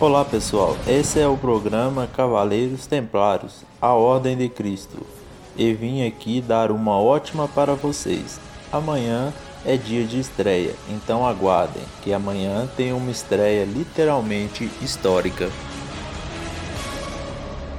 Olá pessoal, esse é o programa Cavaleiros Templários, a Ordem de Cristo. E vim aqui dar uma ótima para vocês. Amanhã é dia de estreia, então aguardem que amanhã tem uma estreia literalmente histórica.